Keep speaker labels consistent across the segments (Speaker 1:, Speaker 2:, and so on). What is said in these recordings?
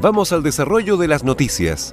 Speaker 1: Vamos al desarrollo de las noticias.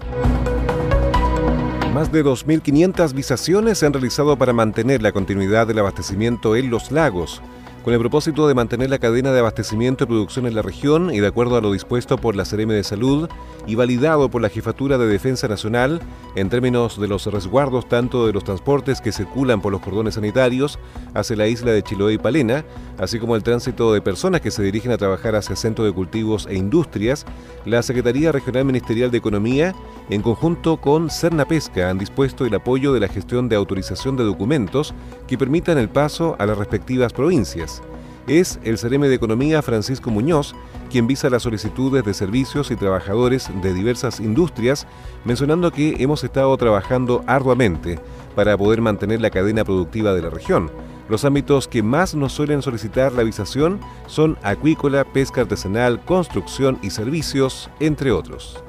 Speaker 1: Más de 2.500 visaciones se han realizado para mantener la continuidad del abastecimiento en los lagos con el propósito de mantener la cadena de abastecimiento y producción en la región y de acuerdo a lo dispuesto por la CRM de Salud y validado por la Jefatura de Defensa Nacional en términos de los resguardos tanto de los transportes que circulan por los cordones sanitarios hacia la isla de Chiloé y Palena, así como el tránsito de personas que se dirigen a trabajar hacia centros de cultivos e industrias, la Secretaría Regional Ministerial de Economía, en conjunto con Cerna Pesca, han dispuesto el apoyo de la gestión de autorización de documentos que permitan el paso a las respectivas provincias es el CRM de Economía Francisco Muñoz quien visa las solicitudes de servicios y trabajadores de diversas industrias, mencionando que hemos estado trabajando arduamente para poder mantener la cadena productiva de la región. Los ámbitos que más nos suelen solicitar la visación son acuícola, pesca artesanal, construcción y servicios, entre otros.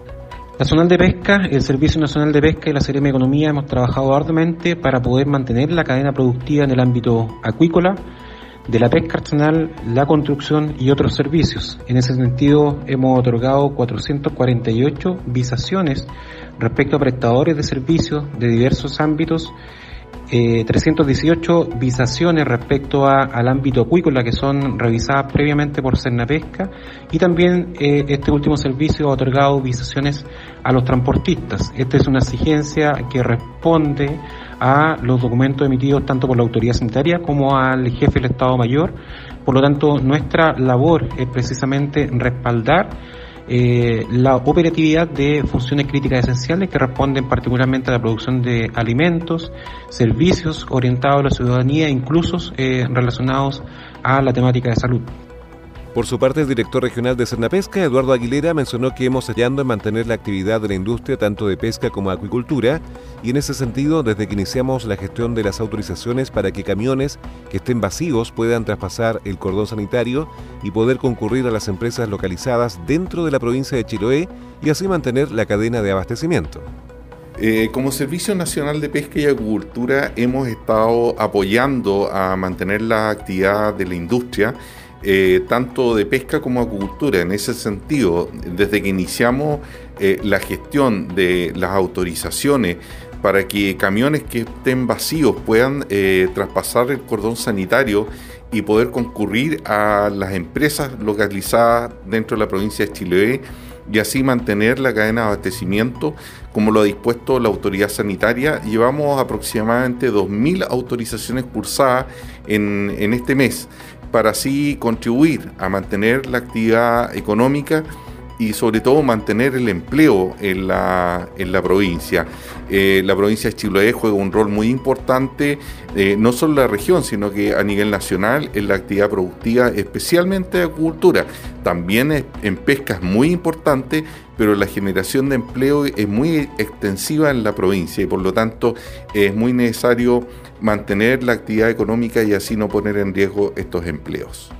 Speaker 2: Nacional de Pesca, el Servicio Nacional de Pesca y la de Economía hemos trabajado arduamente para poder mantener la cadena productiva en el ámbito acuícola, de la pesca artesanal, la construcción y otros servicios. En ese sentido, hemos otorgado 448 visaciones respecto a prestadores de servicios de diversos ámbitos, 318 eh, visaciones respecto al ámbito acuícola que son revisadas previamente por Pesca y también eh, este último servicio ha otorgado visaciones a los transportistas. Esta es una exigencia que responde a los documentos emitidos tanto por la autoridad sanitaria como al jefe del Estado Mayor. Por lo tanto, nuestra labor es precisamente respaldar eh, la operatividad de funciones críticas esenciales que responden particularmente a la producción de alimentos, servicios orientados a la ciudadanía, incluso eh, relacionados a la temática de salud.
Speaker 1: Por su parte, el director regional de Cernapesca, Eduardo Aguilera, mencionó que hemos hallado en mantener la actividad de la industria tanto de pesca como acuicultura y en ese sentido, desde que iniciamos la gestión de las autorizaciones para que camiones que estén vacíos puedan traspasar el cordón sanitario y poder concurrir a las empresas localizadas dentro de la provincia de Chiloé y así mantener la cadena de abastecimiento.
Speaker 3: Eh, como Servicio Nacional de Pesca y Acuicultura hemos estado apoyando a mantener la actividad de la industria eh, tanto de pesca como acuicultura. En ese sentido, desde que iniciamos eh, la gestión de las autorizaciones para que camiones que estén vacíos puedan eh, traspasar el cordón sanitario y poder concurrir a las empresas localizadas dentro de la provincia de Chiloé y así mantener la cadena de abastecimiento como lo ha dispuesto la autoridad sanitaria. Llevamos aproximadamente 2.000 autorizaciones cursadas en este mes para así contribuir a mantener la actividad económica y sobre todo mantener el empleo en la, en la provincia. Eh, la provincia de Chiloé juega un rol muy importante, eh, no solo en la región, sino que a nivel nacional en la actividad productiva, especialmente de agricultura. También en pesca es muy importante, pero la generación de empleo es muy extensiva en la provincia y por lo tanto es muy necesario mantener la actividad económica y así no poner en riesgo estos empleos.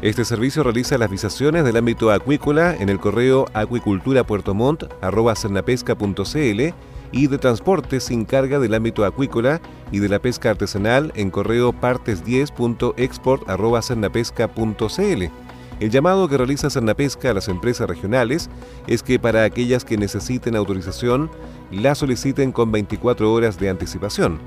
Speaker 1: Este servicio realiza las visaciones del ámbito acuícola en el correo acuicultura.puertomont.cernapesca.cl y de transporte sin carga del ámbito acuícola y de la pesca artesanal en correo partes10.export.cernapesca.cl. El llamado que realiza Cernapesca a las empresas regionales es que para aquellas que necesiten autorización la soliciten con 24 horas de anticipación.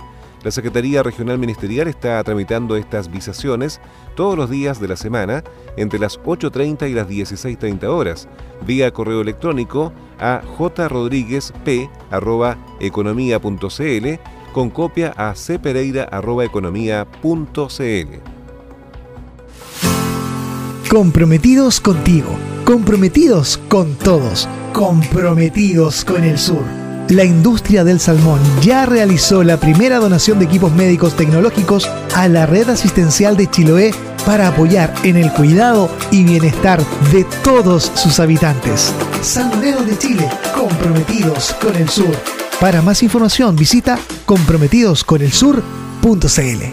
Speaker 1: La Secretaría Regional Ministerial está tramitando estas visaciones todos los días de la semana entre las 8.30 y las 16.30 horas, vía correo electrónico a jrodríguezp.economía.cl con copia a cpereira.economía.cl.
Speaker 4: Comprometidos contigo, comprometidos con todos, comprometidos con el sur la industria del salmón ya realizó la primera donación de equipos médicos tecnológicos a la red asistencial de Chiloé para apoyar en el cuidado y bienestar de todos sus habitantes. Salmoneros de Chile, comprometidos con el sur. Para más información visita comprometidosconelsur.cl.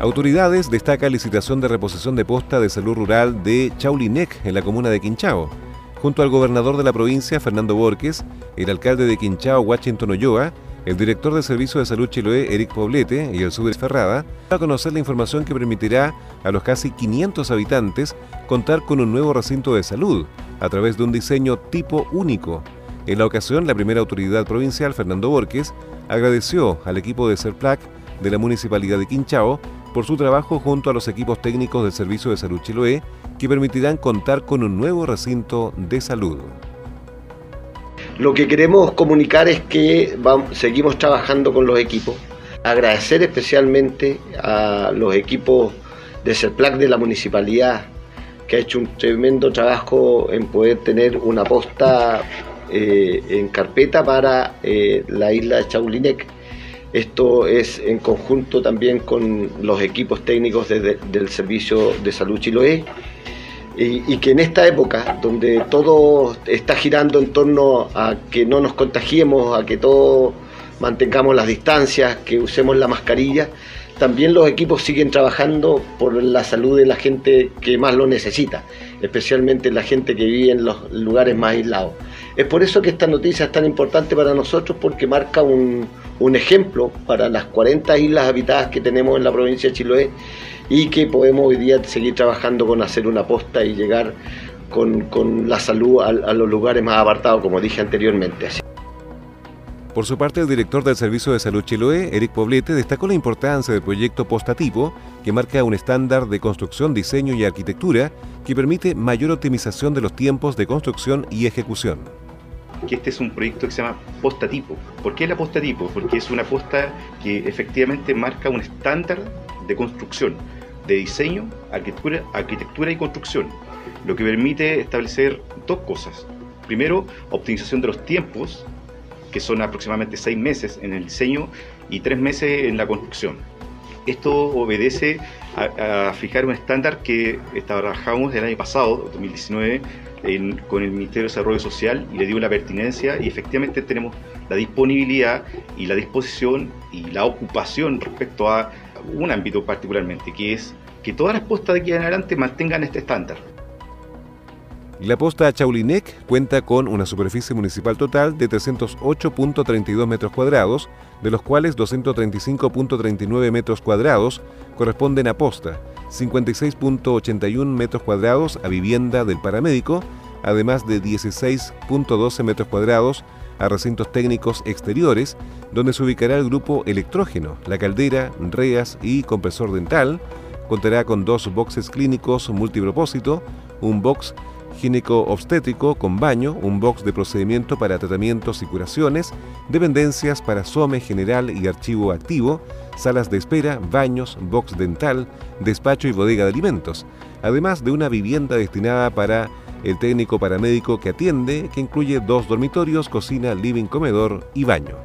Speaker 1: Autoridades destacan licitación de reposición de posta de salud rural de Chaulinec en la comuna de Quinchao junto al gobernador de la provincia, Fernando Borges, el alcalde de Quinchao, Washington Oyoa, el director del Servicio de Salud Chiloé, Eric Poblete, y el Subes Ferrada, a conocer la información que permitirá a los casi 500 habitantes contar con un nuevo recinto de salud a través de un diseño tipo único. En la ocasión, la primera autoridad provincial, Fernando Borges, agradeció al equipo de CERPLAC de la Municipalidad de Quinchao por su trabajo junto a los equipos técnicos del Servicio de Salud Chiloé que permitirán contar con un nuevo recinto de salud.
Speaker 5: Lo que queremos comunicar es que seguimos trabajando con los equipos. Agradecer especialmente a los equipos de CERPLAC de la municipalidad, que ha hecho un tremendo trabajo en poder tener una posta eh, en carpeta para eh, la isla de Chaulinec. Esto es en conjunto también con los equipos técnicos del Servicio de Salud Chiloé y, que en esta época, donde todo está girando en torno a que no nos contagiemos, a que todos mantengamos las distancias, que usemos la mascarilla, también los equipos siguen trabajando por la salud de la gente que más lo necesita, especialmente la gente que vive en los lugares más aislados. Es por eso que esta noticia es tan importante para nosotros porque marca un, un ejemplo para las 40 islas habitadas que tenemos en la provincia de Chiloé y que podemos hoy día seguir trabajando con hacer una posta y llegar con, la salud a, a, los lugares más apartados, como dije anteriormente.
Speaker 1: Por su parte, el director del Servicio de Salud Chiloé, Eric Poblete, destacó la importancia del proyecto Postatipo, que marca un estándar de construcción, diseño y arquitectura que permite mayor optimización de los tiempos de construcción y ejecución
Speaker 6: que este es un proyecto que se llama posta tipo. ¿Por qué la posta tipo? Porque es una posta que efectivamente marca un estándar de construcción, de diseño, arquitectura, arquitectura y construcción, lo que permite establecer dos cosas. Primero, optimización de los tiempos, que son aproximadamente seis meses en el diseño y tres meses en la construcción. Esto obedece a, fijar un estándar que trabajamos el año pasado, 2019, con el Ministerio de Desarrollo Social y le dio la pertinencia y efectivamente tenemos la disponibilidad y la disposición y la ocupación respecto a un ámbito particularmente, que es que todas las postas de aquí en adelante mantengan este estándar.
Speaker 1: La posta Chaulinec cuenta con una superficie municipal total de 308.32 metros cuadrados, de los cuales 235.39 metros cuadrados corresponden a posta, 56.81 metros cuadrados a vivienda del paramédico, además de 16.12 metros cuadrados a recintos técnicos exteriores, donde se ubicará el grupo electrógeno, la caldera, reas y compresor dental. Contará con dos boxes clínicos multipropósito, un box gineco-obstétrico con baño, un box de procedimiento para tratamientos y curaciones, dependencias para SOME general y archivo activo, salas de espera, baños, box dental, despacho y bodega de alimentos, además de una vivienda destinada para el técnico paramédico que atiende, que incluye dos dormitorios, cocina, living, comedor y baño.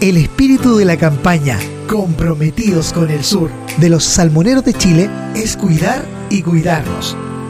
Speaker 4: El espíritu de la campaña Comprometidos con el Sur de los Salmoneros de Chile es cuidar y cuidarnos.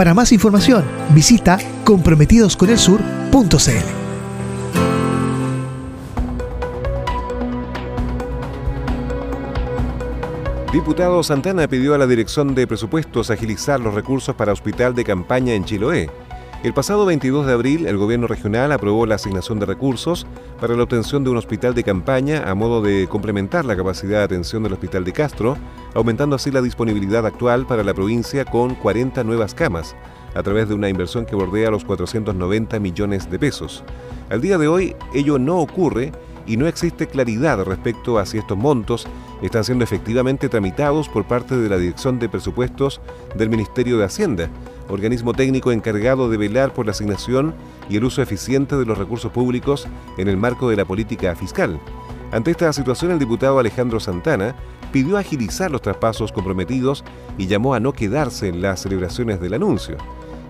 Speaker 4: Para más información, visita comprometidosconelsur.cl.
Speaker 1: Diputado Santana pidió a la Dirección de Presupuestos agilizar los recursos para hospital de campaña en Chiloé. El pasado 22 de abril, el gobierno regional aprobó la asignación de recursos para la obtención de un hospital de campaña a modo de complementar la capacidad de atención del Hospital de Castro, aumentando así la disponibilidad actual para la provincia con 40 nuevas camas, a través de una inversión que bordea los 490 millones de pesos. Al día de hoy, ello no ocurre y no existe claridad respecto a si estos montos están siendo efectivamente tramitados por parte de la Dirección de Presupuestos del Ministerio de Hacienda, organismo técnico encargado de velar por la asignación y el uso eficiente de los recursos públicos en el marco de la política fiscal. Ante esta situación, el diputado Alejandro Santana pidió agilizar los traspasos comprometidos y llamó a no quedarse en las celebraciones del anuncio.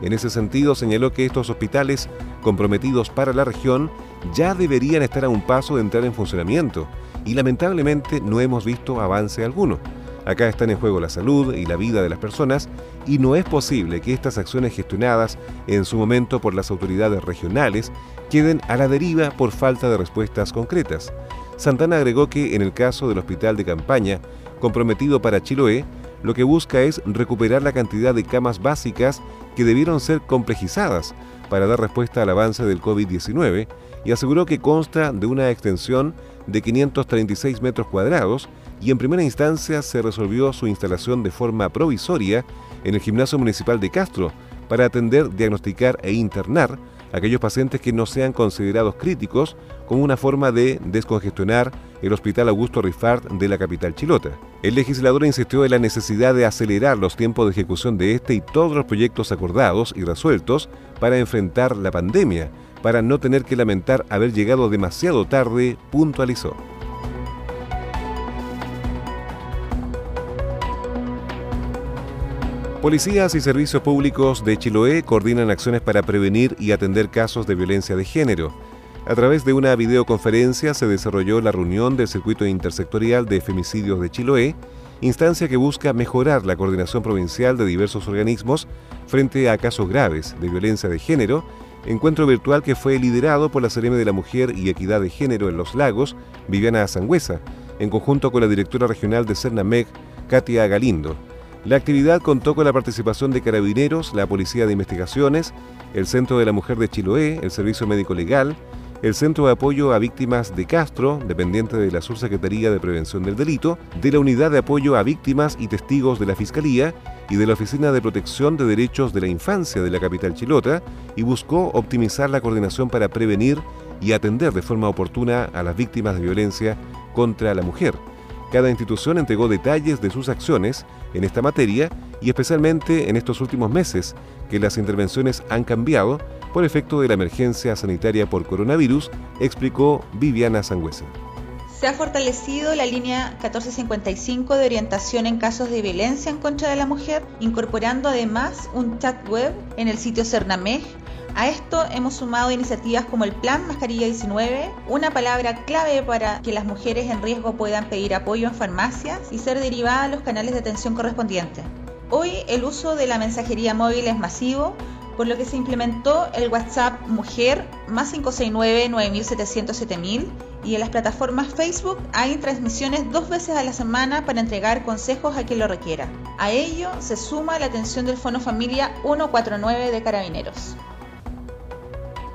Speaker 1: En ese sentido, señaló que estos hospitales comprometidos para la región ya deberían estar a un paso de entrar en funcionamiento y lamentablemente no hemos visto avance alguno. Acá están en juego la salud y la vida de las personas y no es posible que estas acciones gestionadas en su momento por las autoridades regionales queden a la deriva por falta de respuestas concretas. Santana agregó que en el caso del hospital de campaña comprometido para Chiloé, lo que busca es recuperar la cantidad de camas básicas que debieron ser complejizadas para dar respuesta al avance del COVID-19 y aseguró que consta de una extensión de 536 metros cuadrados y en primera instancia se resolvió su instalación de forma provisoria en el gimnasio municipal de Castro para atender, diagnosticar e internar aquellos pacientes que no sean considerados críticos como una forma de descongestionar el Hospital Augusto Rifart de la capital chilota. El legislador insistió en la necesidad de acelerar los tiempos de ejecución de este y todos los proyectos acordados y resueltos para enfrentar la pandemia, para no tener que lamentar haber llegado demasiado tarde, puntualizó. Policías y servicios públicos de Chiloé coordinan acciones para prevenir y atender casos de violencia de género. A través de una videoconferencia se desarrolló la reunión del Circuito Intersectorial de Femicidios de Chiloé, instancia que busca mejorar la coordinación provincial de diversos organismos frente a casos graves de violencia de género encuentro virtual que fue liderado por la CRM de la Mujer y Equidad de Género en Los Lagos, Viviana Sangüesa, en conjunto con la directora regional de CERNAMEC, Katia Galindo. La actividad contó con la participación de carabineros, la Policía de Investigaciones, el Centro de la Mujer de Chiloé, el Servicio Médico Legal, el Centro de Apoyo a Víctimas de Castro, dependiente de la Subsecretaría de Prevención del Delito, de la Unidad de Apoyo a Víctimas y Testigos de la Fiscalía y de la Oficina de Protección de Derechos de la Infancia de la capital chilota y buscó optimizar la coordinación para prevenir y atender de forma oportuna a las víctimas de violencia contra la mujer. Cada institución entregó detalles de sus acciones en esta materia y especialmente en estos últimos meses, que las intervenciones han cambiado por efecto de la emergencia sanitaria por coronavirus, explicó Viviana Sangüesa.
Speaker 7: Se ha fortalecido la línea 1455 de orientación en casos de violencia en contra de la mujer, incorporando además un chat web en el sitio Cernamej. A esto hemos sumado iniciativas como el Plan Mascarilla 19, una palabra clave para que las mujeres en riesgo puedan pedir apoyo en farmacias y ser derivadas a los canales de atención correspondientes. Hoy el uso de la mensajería móvil es masivo, por lo que se implementó el WhatsApp Mujer más 569-9700-7000 y en las plataformas Facebook hay transmisiones dos veces a la semana para entregar consejos a quien lo requiera. A ello se suma la atención del Fono Familia 149 de Carabineros.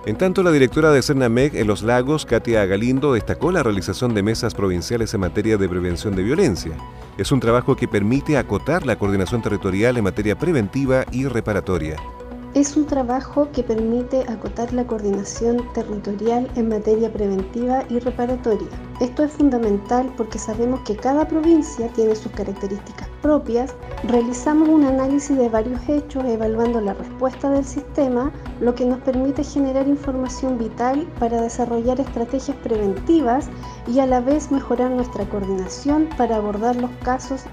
Speaker 1: En tanto, la directora de CERNAMEC en Los Lagos, Katia Galindo, destacó la realización de mesas provinciales en materia de prevención de violencia. Es un trabajo que permite acotar la coordinación territorial en materia preventiva y reparatoria
Speaker 8: es un trabajo que permite acotar la coordinación territorial en materia preventiva y reparatoria. Esto es fundamental porque sabemos que cada provincia tiene sus características propias. Realizamos un análisis de varios hechos evaluando la respuesta del sistema, lo que nos permite generar información vital para desarrollar estrategias preventivas y a la vez mejorar nuestra coordinación para abordar los casos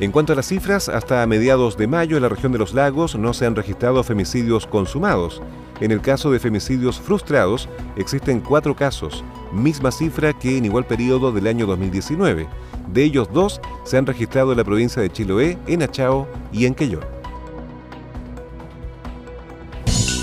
Speaker 1: en cuanto a las cifras, hasta mediados de mayo en la región de los lagos no se han registrado femicidios consumados. En el caso de femicidios frustrados, existen cuatro casos, misma cifra que en igual periodo del año 2019. De ellos dos se han registrado en la provincia de Chiloé, en Achao y en Quellón.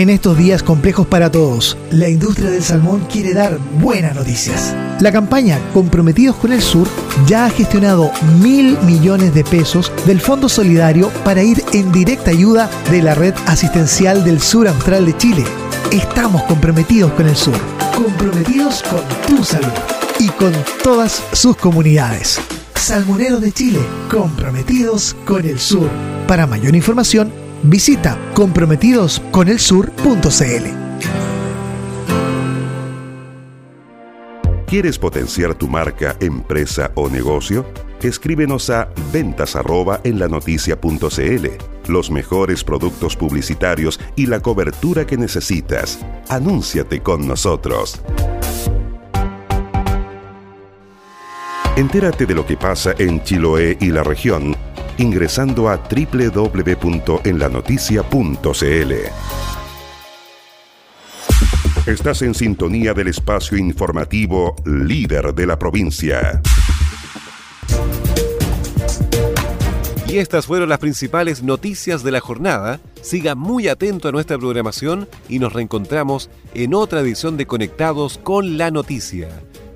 Speaker 4: En estos días complejos para todos, la industria del salmón quiere dar buenas noticias. La campaña Comprometidos con el Sur ya ha gestionado mil millones de pesos del Fondo Solidario para ir en directa ayuda de la Red Asistencial del Sur Austral de Chile. Estamos comprometidos con el sur, comprometidos con tu salud y con todas sus comunidades. Salmoneros de Chile, comprometidos con el sur. Para mayor información, visita comprometidosconelsur.cl.
Speaker 9: ¿Quieres potenciar tu marca, empresa o negocio? Escríbenos a ventas arroba en la noticia.cl. Los mejores productos publicitarios y la cobertura que necesitas. Anúnciate con nosotros. Entérate de lo que pasa en Chiloé y la región ingresando a www.enlanoticia.cl. Estás en sintonía del espacio informativo líder de la provincia.
Speaker 1: Y estas fueron las principales noticias de la jornada. Siga muy atento a nuestra programación y nos reencontramos en otra edición de Conectados con la Noticia.